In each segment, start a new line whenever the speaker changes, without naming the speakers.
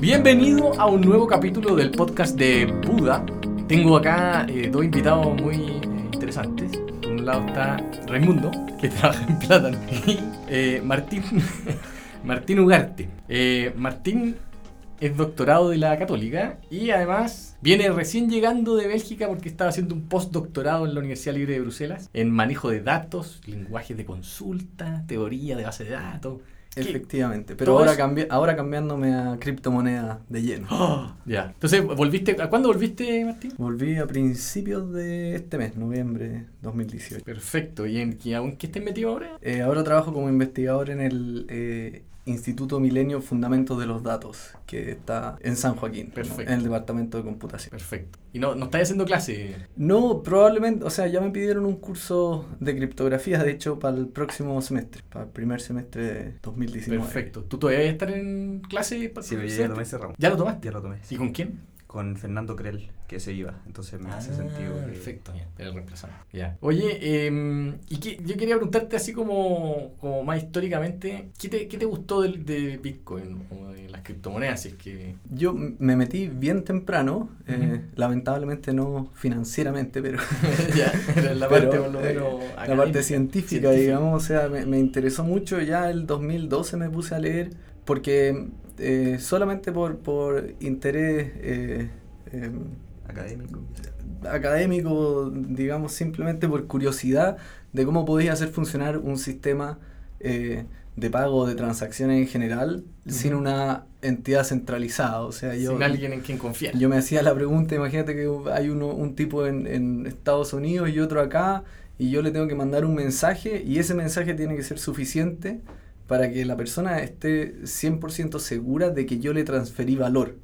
Bienvenido a un nuevo capítulo del podcast de Buda. Tengo acá eh, dos invitados muy eh, interesantes. Por un lado está Raimundo, que trabaja en Plátano, y eh, Martín, Martín Ugarte. Eh, Martín es doctorado de la Católica y además viene recién llegando de Bélgica porque estaba haciendo un postdoctorado en la Universidad Libre de Bruselas en manejo de datos, lenguajes de consulta, teoría de base de datos. ¿Qué?
Efectivamente, pero ahora, cambi- ahora cambiándome a criptomoneda de lleno.
¡Oh! Ya. Entonces, ¿volviste? ¿A cuándo volviste, Martín?
Volví a principios de este mes, noviembre 2018.
Perfecto. ¿Y en y aún qué estés metido ahora?
Eh, ahora trabajo como investigador en el eh, Instituto Milenio Fundamentos de los Datos, que está en San Joaquín,
Perfecto.
en el departamento de computación.
Perfecto. ¿Y no, no estás haciendo clase?
No, probablemente, o sea, ya me pidieron un curso de criptografía, de hecho, para el próximo semestre, para el primer semestre de 2019.
Perfecto. ¿Tú todavía vas a estar en clase? para
Sí, ya
semestre?
tomé ramo.
¿Ya lo tomaste?
Ya lo tomé.
¿Y con quién?
Con Fernando Crel, que se iba. Entonces me hace
Ah,
sentido. que-
Perfecto, ya, te lo reemplazamos. Ya. Oye, eh, y qué- yo quería preguntarte así como, como más históricamente, ¿qué te, qué te gustó del- de, Bitcoin o de las criptomonedas? Si es que...
Yo me metí bien temprano, eh,
Ujú.
lamentablemente no financieramente, pero
ya, era la
Pero,
parte por lo
eh,
menos
la
académica.
parte científica, digamos, o sea, me, me interesó mucho. Ya el 2012 me puse a leer porque eh, solamente por, por interés eh, em,
Académico.
académico, digamos, simplemente por curiosidad de cómo podía hacer funcionar un sistema eh, de pago de transacciones en general sin una entidad centralizada. O sea, yo,
Sin alguien en quien confiar.
yo me hacía la pregunta, imagínate que hay uno, un tipo en, en Estados Unidos y otro acá, y yo le tengo que mandar un mensaje, y ese mensaje tiene que ser suficiente para que la persona esté 100% segura de que yo le transferí valor.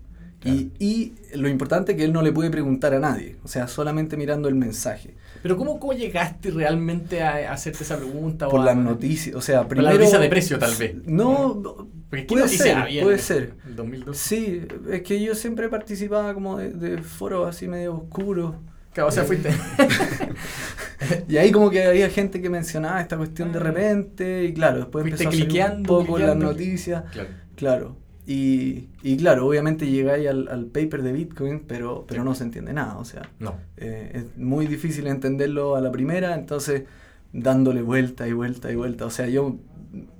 Y, y lo importante es que él no le puede preguntar a nadie, o sea, solamente mirando el mensaje.
Pero ¿cómo, cómo llegaste realmente a, hacerte esa pregunta?
Por las noticias, o sea,
Por
primero...
la noticia de precio, tal vez.
No,
Porque ¿qué
puede ser,
había
puede ser.
El 2012.
Sí, es que yo siempre participaba como de, de foros así medio oscuros.
Claro, o sea, fuiste...
Y ahí como que había gente que mencionaba esta cuestión de
Ah.
repente y claro, después
Fuiste
empezó a salir un poco las noticias,
claro.
claro. Y, y claro, obviamente llegáis al, al paper de Bitcoin, pero, pero no se entiende nada, o sea,
No.
eh, es muy difícil entenderlo a la primera, entonces dándole vuelta y vuelta y vuelta, o sea, yo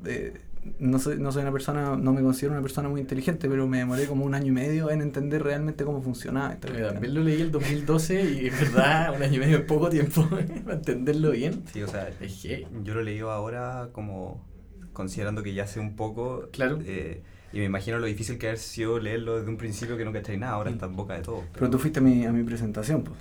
eh, no soy, no soy una persona, no me considero una persona muy inteligente, pero me demoré como un año y medio en entender realmente cómo funcionaba esta cuestión.
También lo leí el 2012 y es verdad, un año y medio es poco tiempo para entenderlo bien.
Sí, o sea,
Es que,
yo lo leí ahora como considerando que ya sé un poco.
Claro.
eh, y me imagino lo difícil que haber sido leerlo desde un principio que no cacháis nada, ahora
Mm.
está en boca de todo.
Pero tú fuiste a mi, a mi presentación, pues.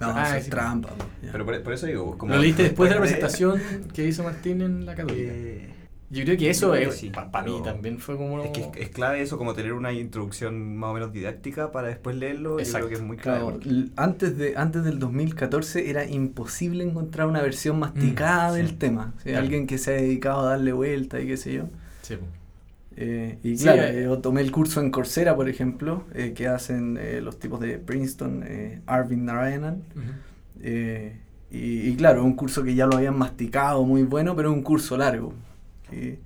No,
Ah,
es
sí.
trampa. pues.
Pero por, por eso digo, como.
lo leíste después de la presentación que hizo Martín en la Católica.
eh,
Yo creo que eso es,
que sí,
para mí también fue como...
Es que es, es clave eso, como tener una introducción más o menos didáctica para después leerlo.
Exacto.
Yo creo que es muy clave.
Claro,
porque-
antes, de, antes del 2014 era imposible encontrar una versión masticada
Mm,
del
sí.
tema.
Claro.
Alguien que se ha dedicado a darle vuelta y qué sé yo.
Sí.
Eh, y
Sí,
claro,
eh.
yo tomé el curso en Coursera, por ejemplo, eh, que hacen eh, los tipos de Princeton, eh, Arvind Narayanan.
Ujú.
Eh, y, y claro, un curso que ya lo habían masticado muy bueno, pero es un curso largo. Y,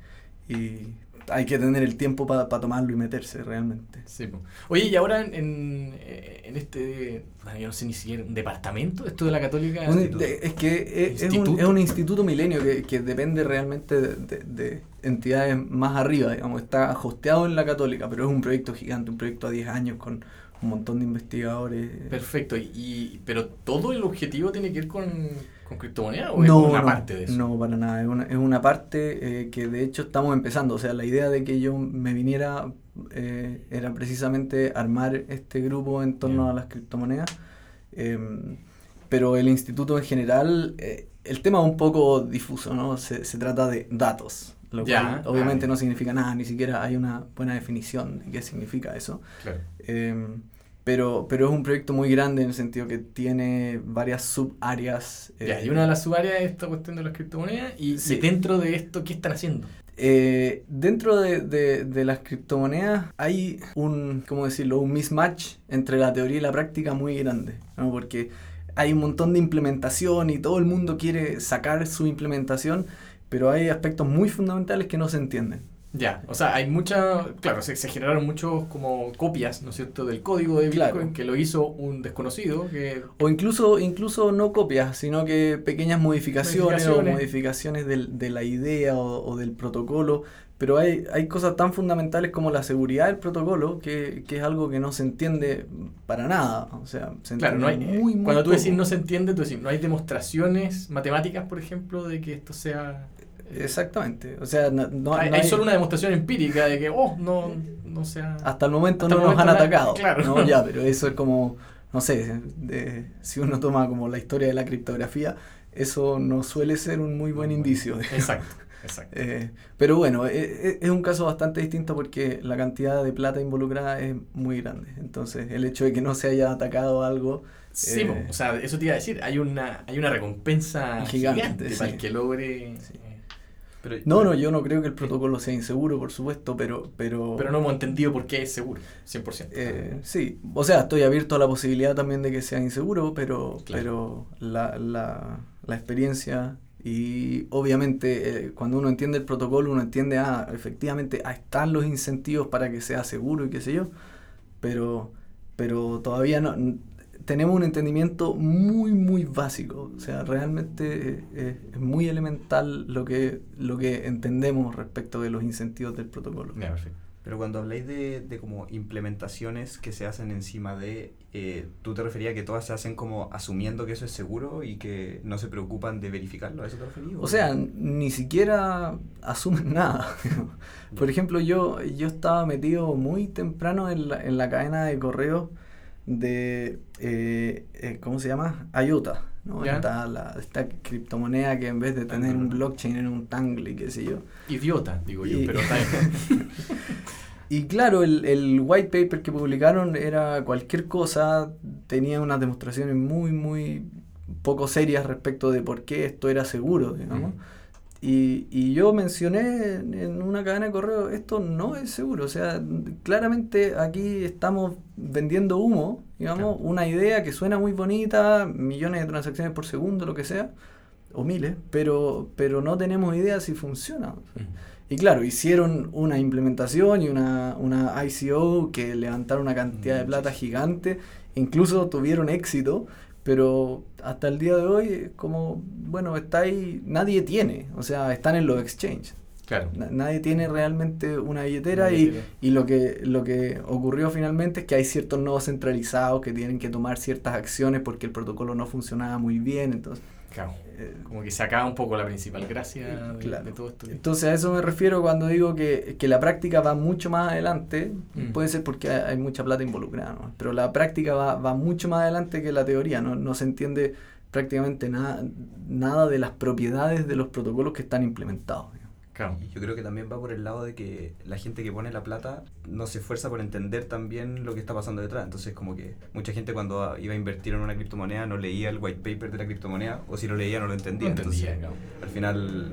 y hay que tener el tiempo para tomarlo y meterse realmente.
Sí. Oye, y ahora en, en, en este, bueno, yo no sé ni siquiera, un departamento, esto de la Católica.
Un-
instituto.
de- es que es, es un,
Instituto.
es un instituto milenio que, que depende realmente de, de- de entidades más arriba, digamos, está hosteado en la católica, pero es un proyecto gigante, un proyecto a 10 años con un montón de investigadores.
Perfecto, y, y- pero todo el objetivo tiene que ver con, con criptomonedas o es
No,
una
no,
parte de eso.
no, para nada, es una, es una parte eh, que de hecho estamos empezando, o sea, la idea de que yo me viniera eh, era precisamente armar este grupo en torno a las criptomonedas, em, pero el instituto en general, eh, el tema es un poco difuso, ¿no? Se, se trata de datos, lo cual obviamente
ah,
no significa nada, ni siquiera hay una buena definición de qué significa eso.
Claro.
Pero, pero es un proyecto muy grande en el sentido que tiene varias subáreas. eh,
Ya, y una de las subáreas es esta cuestión de las criptomonedas, y, dentro de esto, ¿qué están haciendo?
Eh, dentro de, de- de las criptomonedas hay un, ¿cómo decirlo? Un mismatch entre la teoría y la práctica muy grande, ¿no? Porque hay un montón de implementación y todo el mundo quiere sacar su implementación, pero hay aspectos muy fundamentales que no se entienden.
Ya, o sea, hay muchas, claro, se, se generaron muchos como copias, ¿no es cierto?, del código de Bitcoin
Claro.
que lo hizo un desconocido, que
O incluso, incluso no copias, sino que pequeñas modificaciones,
Modificaciones.
o modificaciones del- de la idea o, o del protocolo. Pero hay, hay cosas tan fundamentales como la seguridad del protocolo que, que es algo que no se entiende para nada. O sea, se
Claro, no hay,
entiende muy, muy
cuando tú decís
poco.
no se entiende, tú decís, no hay demostraciones matemáticas, por ejemplo, de que esto sea...
Exactamente. O sea, no, no-
hay, hay
hay-
solo una demostración empírica de que, oh, no, no sea...
Hasta el momento
Hasta
no
el
nos han
momento la-
atacado.
claro.
¿no? Ya, pero eso es como, no sé, de- si uno toma como la historia de la criptografía, eso no suele ser un muy buen indicio. digamos.
Exacto, exacto.
Eh, pero bueno, eh, eh, es un caso bastante distinto porque la cantidad de plata involucrada es muy grande. Entonces, el hecho de que no se haya atacado algo...
Sí,
eh,
o sea, eso te iba a decir, hay una, hay una recompensa
Gigante,
gigante,
sí.
para el que logre...
Sí.
Eh,
Pero,
No, no, yo no creo que el protocolo sea inseguro, por supuesto, pero... Pero,
Pero no hemos entendido por qué es seguro, 100%.
Eh, sí, o sea, estoy abierto a la posibilidad también de que sea inseguro, pero,
Claro.
pero la, la, la experiencia y obviamente eh, cuando uno entiende el protocolo, uno entiende, ah, efectivamente, ah, están los incentivos para que sea seguro y qué sé yo, pero, pero todavía no... Tenemos un entendimiento muy, muy básico. O sea, realmente eh, es muy elemental lo que, lo que entendemos respecto de los incentivos del protocolo.
Pero cuando habláis de, de como implementaciones que se hacen encima de, eh, ¿tú te referías a que todas se hacen como asumiendo que eso es seguro y que no se preocupan de verificarlo? ¿A eso te referías?
O sea, ni siquiera asumen nada. Por ejemplo, yo, yo estaba metido muy temprano en la, en la cadena de correos de, eh, eh, ¿cómo se llama? IOTA. ¿no?
Ya.
Esta, la- esta criptomoneda que en vez de tener un blockchain era un tangle qué sé yo.
Idiota, digo yo, pero está.
Y claro, el, el white paper que publicaron era cualquier cosa, tenía unas demostraciones muy, muy poco serias respecto de por qué esto era seguro, digamos. Y, y yo mencioné en- una cadena de correo, esto no es seguro, o sea, claramente aquí estamos vendiendo humo, digamos,
Claro.
una idea que suena muy bonita, millones de transacciones por segundo, lo que sea, o miles, pero, pero no tenemos idea si funciona. Y claro, hicieron una implementación y una, una ICO que levantaron una cantidad de
Mm,
plata gigante, incluso tuvieron éxito, pero hasta el día de hoy, como, bueno, está ahí, nadie tiene, o sea, están en los exchanges.
Claro.
Na- Nadie tiene realmente una billetera,
Una
y, y lo que lo que ocurrió finalmente es que hay ciertos nodos centralizados que tienen que tomar ciertas acciones porque el protocolo no funcionaba muy bien, entonces...
Claro.
eh,
Como que se acaba un poco la principal gracia de,
Claro.
de todo esto.
Entonces a eso me refiero cuando digo que, que la práctica va mucho más adelante,
Mm.
puede ser porque hay, hay mucha plata involucrada, ¿no? pero la práctica va, va mucho más adelante que la teoría, no, no se entiende prácticamente nada, nada de las propiedades de los protocolos que están implementados.
Claro.
Y yo creo que también va por el lado de que la gente que pone la plata no se esfuerza por entender también lo que está pasando detrás. Entonces, como que mucha gente cuando iba a invertir en una criptomoneda no leía el white paper de la criptomoneda, o si lo leía no lo entendía.
No entendía,
Entonces,
claro.
al final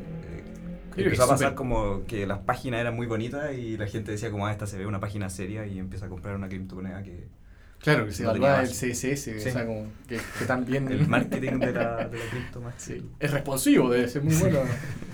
eh, empezó a pasar como que las páginas eran muy bonitas y la gente decía como, ah, esta se ve una página seria y empieza a comprar una criptomoneda que...
Claro, que se
No
evalúa el. CSS,
Sí.
o sea, como que, que también...
El marketing de la, de la cripto más
Sí. Es responsivo, debe ser muy bueno. sí.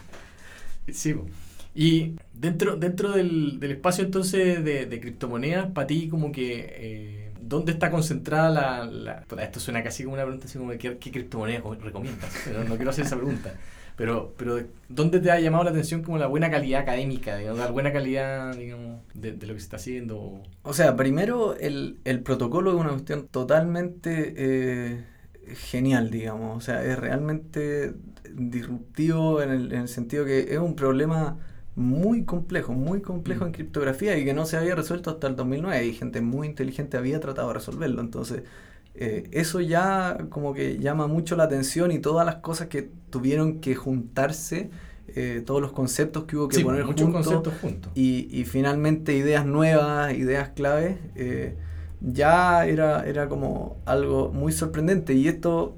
po. Y dentro, dentro del, del espacio entonces de, criptomonedas, para ti como que... eh, ¿Dónde está concentrada la, Esto suena casi como una pregunta así como ¿qué, qué criptomoneda co- recomiendas? No quiero hacer esa pregunta. Pero, pero ¿dónde te ha llamado la atención como la buena calidad académica, digamos, la buena calidad, digamos, de, de lo que se está haciendo?
O sea, primero el, el protocolo es una cuestión totalmente eh, genial, digamos. O sea, es realmente disruptivo en el, en el sentido que es un problema muy complejo, muy complejo
Mm.
en criptografía y que no se había resuelto hasta el 2009 y gente muy inteligente había tratado de resolverlo. Entonces, eh, eso ya como que llama mucho la atención y todas las cosas que tuvieron que juntarse, eh, todos los conceptos que hubo que
Sí,
poner
muchos
juntos
conceptos juntos.
y, y finalmente ideas nuevas, ideas claves, eh, ya era, era como algo muy sorprendente. Y esto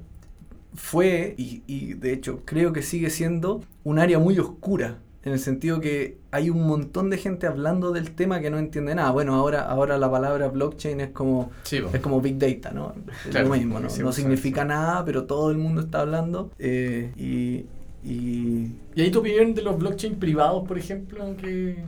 fue, y, y de hecho creo que sigue siendo, un área muy oscura. En el sentido que hay un montón de gente hablando del tema que no entiende nada. Bueno, ahora, ahora la palabra blockchain es como,
Sí,
es como big data, ¿no? Es
Claro,
lo mismo, ¿no? No
sí,
significa nada, pero todo el mundo está hablando. eh, y, y
¿Y ahí tu opinión de los blockchain privados, por ejemplo? Que...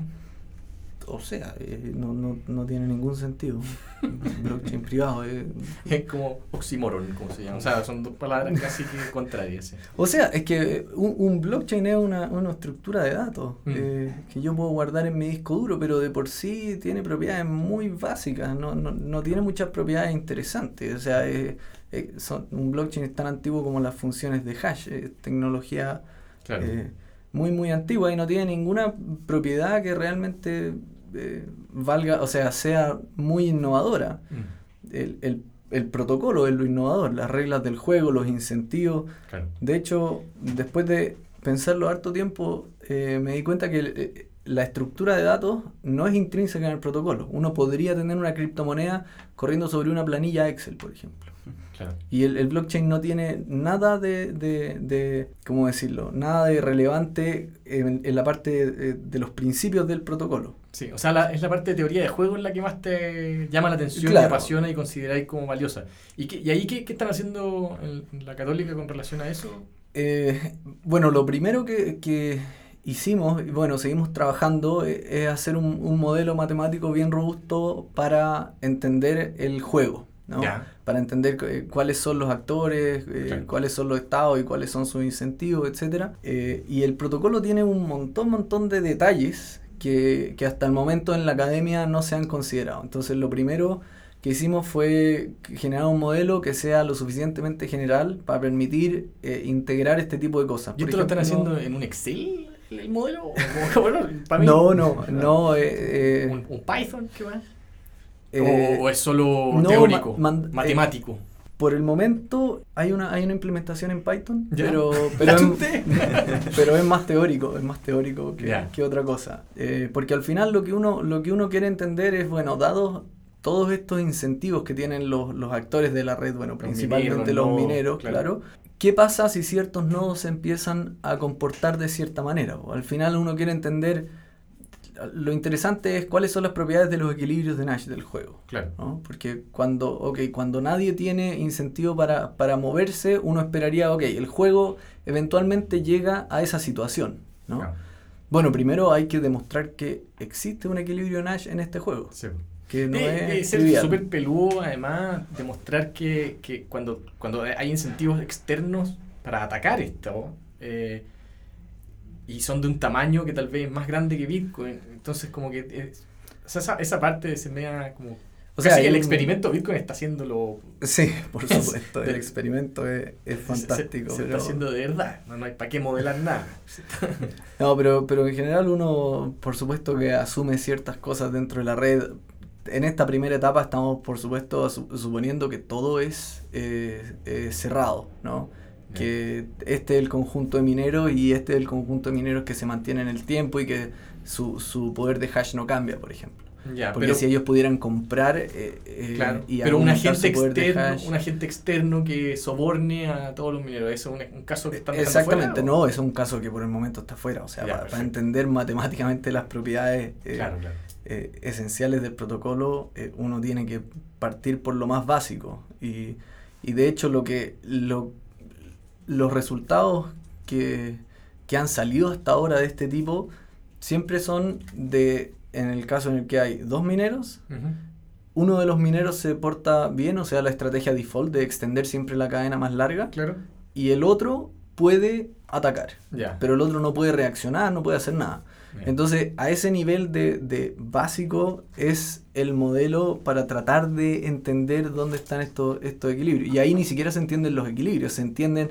O sea, eh, no, no, no tiene ningún sentido. blockchain privado. eh.
Es como oxímoron, como se llama. O sea, son dos palabras casi que contrarias.
O sea, es que un, un blockchain es una, una estructura de datos
Mm.
eh, que yo puedo guardar en mi disco duro, pero de por sí tiene propiedades muy básicas, no, no, no tiene muchas propiedades interesantes. O sea, eh, eh, son, un blockchain es tan antiguo como las funciones de hash, es tecnología
Claro.
eh, muy, muy antigua y no tiene ninguna propiedad que realmente eh, valga, o sea, sea muy innovadora.
Mm,
El, el, el protocolo es lo innovador, las reglas del juego, los incentivos.
claro.
De hecho, después de pensarlo harto tiempo, eh, me di cuenta que eh, la estructura de datos no es intrínseca en el protocolo. Uno podría tener una criptomoneda corriendo sobre una planilla Excel, por ejemplo.
Claro.
Y el, el blockchain no tiene nada de, de, de- ¿cómo decirlo? Nada de relevante en, en la parte de, de los principios del protocolo.
Sí, o sea, la- es la parte de teoría de juego en la que más te llama la atención,
Claro.
te apasiona y consideráis como valiosa. ¿Y, qué- y ahí qué, qué están haciendo en, en la católica con relación a eso?
Eh, bueno, lo primero que, que hicimos, y bueno, seguimos trabajando, eh, es hacer un, un modelo matemático bien robusto para entender el juego, Para entender eh, cuáles son los actores, eh, cuáles son los estados y cuáles son sus incentivos, etcétera. Eh, y el protocolo tiene un montón, montón de detalles que, que hasta el momento en la academia no se han considerado. Entonces, lo primero que hicimos fue generar un modelo que sea lo suficientemente general para permitir eh, integrar este tipo de cosas.
¿Y esto lo están haciendo en un Excel, el, el modelo? ¿O como- bueno, para mí,
No, no, no. eh, eh,
¿Un, un Python? ¿Qué va?
Eh,
o, o es solo
no,
teórico,
ma-
matemático?
Por el momento hay una, hay una implementación en Python, pero, pero, es,
chunté.
pero es más teórico, es más teórico que, que otra cosa. Eh, porque al final lo que uno, lo que uno quiere entender es, bueno, dados todos estos incentivos que tienen los, los actores de la red, bueno,
Los
principalmente
mineros,
los mineros,
claro.
claro. ¿Qué pasa si ciertos nodos se empiezan a comportar de cierta manera? O al final uno quiere entender, lo interesante es cuáles son las propiedades de los equilibrios de Nash del juego.
Claro.
¿no? Porque cuando, okay, cuando nadie tiene incentivo para, para moverse, uno esperaría, ok, el juego eventualmente llega a esa situación. ¿no?
Claro.
Bueno, primero hay que demostrar que existe un equilibrio Nash en este juego,
Sí.
que no
Eh,
es
súper peludo, además, demostrar que, que cuando, cuando hay incentivos externos para atacar esto, eh, y son de un tamaño que tal vez es más grande que Bitcoin, entonces como que eh, o sea, esa, esa parte se me da como...
O sea,
casi el experimento Bitcoin está haciéndolo...
Sí, por
Es-
supuesto, el experimento es, es fantástico.
Se, se
pero-
está haciendo de verdad, no, no hay para qué modelar nada.
No, pero, pero en general uno, por supuesto que asume ciertas cosas dentro de la red. En esta primera etapa estamos, por supuesto, su- suponiendo que todo es eh, eh, cerrado, ¿no? Que este es el conjunto de mineros y este es el conjunto de mineros que se mantiene en el tiempo y que su, su poder de hash no cambia, por ejemplo.
Ya,
Porque
pero,
si ellos pudieran comprar eh, eh,
claro,
y
pero un agente, externo,
hash-
un agente externo que soborne a todos los mineros, ¿eso es un, un caso que dejando
Exactamente,
fuera,
no, es un caso que por el momento está fuera. O sea,
Ya,
para, entender matemáticamente las propiedades eh,
Claro, claro.
eh, esenciales del protocolo, eh, uno tiene que partir por lo más básico. Y, y de hecho, lo que lo- los resultados que, que han salido hasta ahora de este tipo siempre son de, en el caso en el que hay dos mineros, uno de los mineros se porta bien, o sea, la estrategia default de extender siempre la cadena más larga,
Claro.
y el otro puede atacar,
Ya.
pero el otro no puede reaccionar, no puede hacer nada. Entonces, a ese nivel de, de básico es el modelo para tratar de entender dónde están estos, estos equilibrios. Y ahí ni siquiera se entienden los equilibrios, se entienden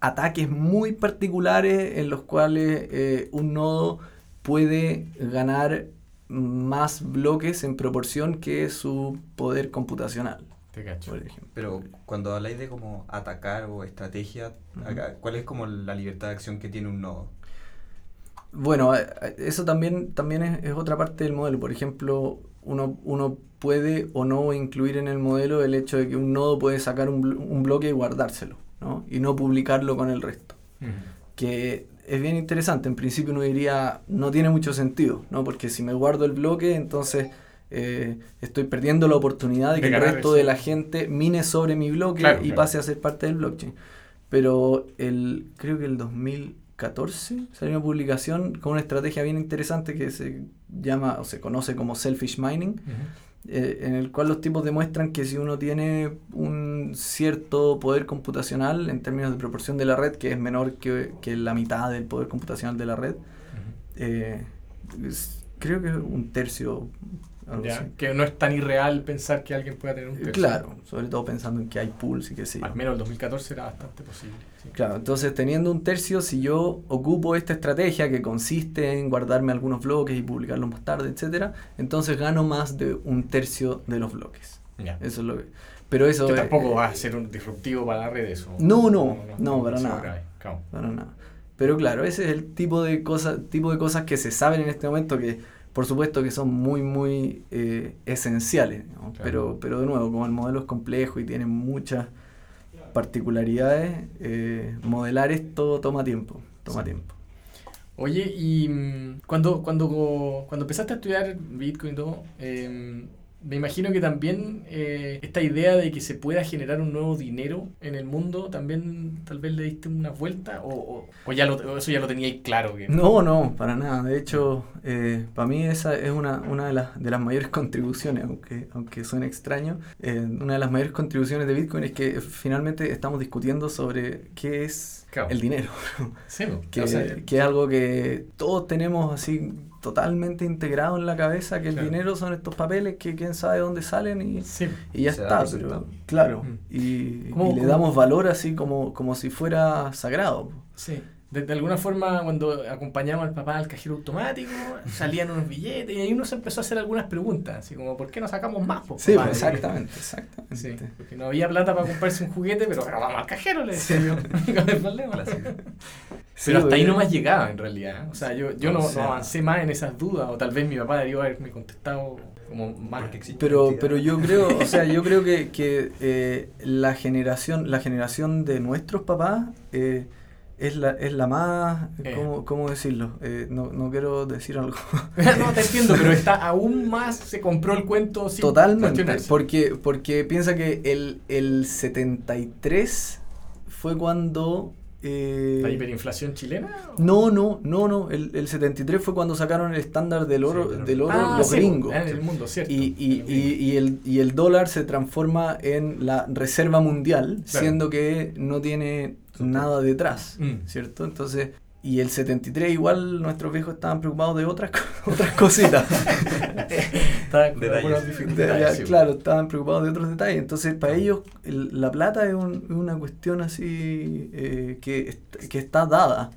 ataques muy particulares en los cuales eh, un nodo puede ganar más bloques en proporción que su poder computacional,
Te cacho.
por ejemplo.
Pero cuando habláis de como atacar o estrategia, ¿cuál es como la libertad de acción que tiene un nodo?
Bueno, eh, eso también, también es, es otra parte del modelo. Por ejemplo, uno, uno puede o no incluir en el modelo el hecho de que un nodo puede sacar un, blo- un bloque y guardárselo, ¿no? Y no publicarlo con el resto.
Ujú.
Que es bien interesante. En principio uno diría, no tiene mucho sentido, ¿no? Porque si me guardo el bloque, entonces eh, estoy perdiendo la oportunidad de
De
que el resto
eso.
de la gente mine sobre mi bloque
Claro,
y
claro.
pase a ser parte del blockchain. Pero el, creo que el 2014 salió una publicación con una estrategia bien interesante que se llama o se conoce como selfish mining,
Ujú.
Eh, en el cual los tipos demuestran que si uno tiene un cierto poder computacional en términos de proporción de la red, que es menor que, que la mitad del poder computacional de la red, eh, es- creo que un tercio.
Ya. Que no es tan irreal pensar que alguien pueda tener un tercio.
Claro, sobre todo pensando en que hay pools y que sí.
Al menos el 2014 era bastante posible.
Claro, entonces teniendo un tercio, si yo ocupo esta estrategia que consiste en guardarme algunos bloques y publicarlos más tarde, etcétera, entonces gano más de un tercio de los bloques.
Ya.
Eso es lo que. Pero eso
Que tampoco va a ser un disruptivo para la red eso.
No, no, no, para
demasiado
nada.
claro.
Para nada. Pero claro, ese es el tipo de cosas, tipo de cosas que se saben en este momento que, por supuesto, que son muy, muy eh, esenciales. ¿no?
Claro.
Pero, pero de nuevo, como el modelo es complejo y tiene muchas particularidades, eh, modelar esto toma tiempo. Toma
Sí.
tiempo.
Oye, y mm, cuando, cuando, cuando empezaste a estudiar Bitcoin y todo, em, me imagino que también eh, esta idea de que se pueda generar un nuevo dinero en el mundo, también tal vez le diste una vuelta o, o, o ya lo, o eso ya lo teníais claro. Que,
No, no, para nada. De hecho, eh, para mí esa es una, una de, las, de las mayores contribuciones, aunque, aunque suene extraño. eh, una de las mayores contribuciones de Bitcoin es que finalmente estamos discutiendo sobre qué es
Claro.
el dinero.
Sí, po.
que,
sea,
que es algo que todos tenemos así totalmente integrado en la cabeza, que el dinero son estos papeles que quién sabe dónde salen y,
sí.
y ya
Se
está. pero- claro,
Mm.
y,
¿Cómo-
y le
cómo?
damos valor así como, como si fuera sagrado.
Sí. De, de alguna forma, cuando acompañamos al papá al cajero automático, salían unos billetes y ahí uno se empezó a hacer algunas preguntas, así como, ¿por qué no sacamos más? po,
Sí,
papá?
pues, exactamente, exactamente.
Sí, porque no había plata para comprarse un juguete, pero, pero vamos al cajero, le decía yo. Pero hasta ahí nomás llegaba en realidad. O sea, yo, yo no, avancé más en esas dudas, o tal vez mi papá debió haberme contestado como más.
Existe
Pero, pero yo creo, o sea, yo creo que, que eh, la generación, la generación de nuestros papás eh, es la, es la más,
Eh.
¿cómo, cómo decirlo? Eh, no, no quiero decir algo.
no, te entiendo, pero está aún más, se compró el cuento sin
Totalmente, porque, porque piensa que el, el 73 fue cuando... eh,
¿La hiperinflación chilena? o-
no, no, no, no, el, el 73 fue cuando sacaron el estándar del oro,
Sí, del oro.
Ah,
los
sí,
gringos.
En el mundo, cierto.
Y, y,
el
y, y el, y el dólar se transforma en la reserva mundial,
Claro.
siendo que no tiene nada detrás,
Mm.
¿cierto? Entonces, y el 73 igual nuestros viejos estaban preocupados de otras, otras cositas.
Está con
Detalles.
algunas
De-
dificultades,
ya,
sí.
claro, estaban preocupados de otros detalles. Entonces, para ellos el- la plata es, un- una cuestión así eh, que, que está dada.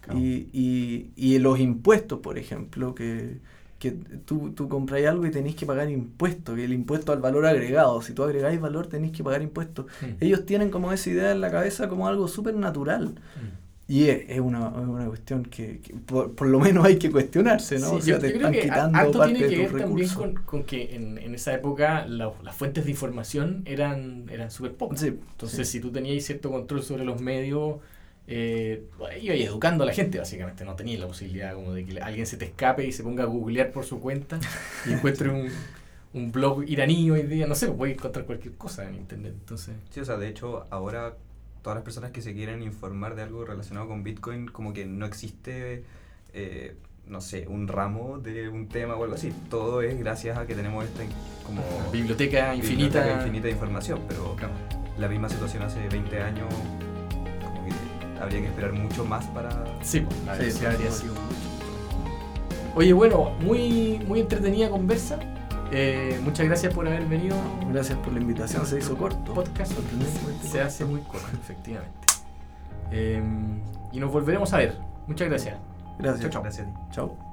Claro.
Y, y, y los impuestos, por ejemplo, que, que tú, tú compras algo y tenés que pagar impuestos, que el impuesto al valor agregado, si tú agregáis valor tenés que pagar impuestos.
Mm.
Ellos tienen como esa idea en la cabeza como algo súper natural.
Mm.
Y es, es una, es una cuestión que, que por, por lo menos hay que cuestionarse, ¿no?
Sí,
o sea,
yo,
te
yo creo
están
que
quitando
harto
parte
tiene que ver también con, con que en, en esa época la- las fuentes de información eran, eran súper pocas.
Sí,
Entonces,
sí.
si tú tenías cierto control sobre los medios, eh, ibas educando a la gente, básicamente. No tenías la posibilidad como de que alguien se te escape y se ponga a googlear por su cuenta y encuentre un, un blog iraní hoy día. No sé, puedes encontrar cualquier cosa en internet. Entonces,
Sí, o sea, de hecho, ahora todas las personas que se quieren informar de algo relacionado con Bitcoin, como que no existe, eh, no sé, un ramo de un tema o algo así. Todo es gracias a que tenemos esta como
biblioteca infinita.
biblioteca infinita de información, pero
Claro.
la misma situación hace 20 años, como que habría que esperar mucho más para...
Sí, pues, la
Sí,
velocidad habría
sí.
sido Oye, bueno, muy, muy entretenida conversa. Eh, muchas gracias por haber venido.
Gracias por la invitación, se hizo corto.
Podcast se hace muy corto, efectivamente. Eh, y nos volveremos a ver. Muchas gracias.
Gracias.
Chao.
Gracias a ti.
Chao.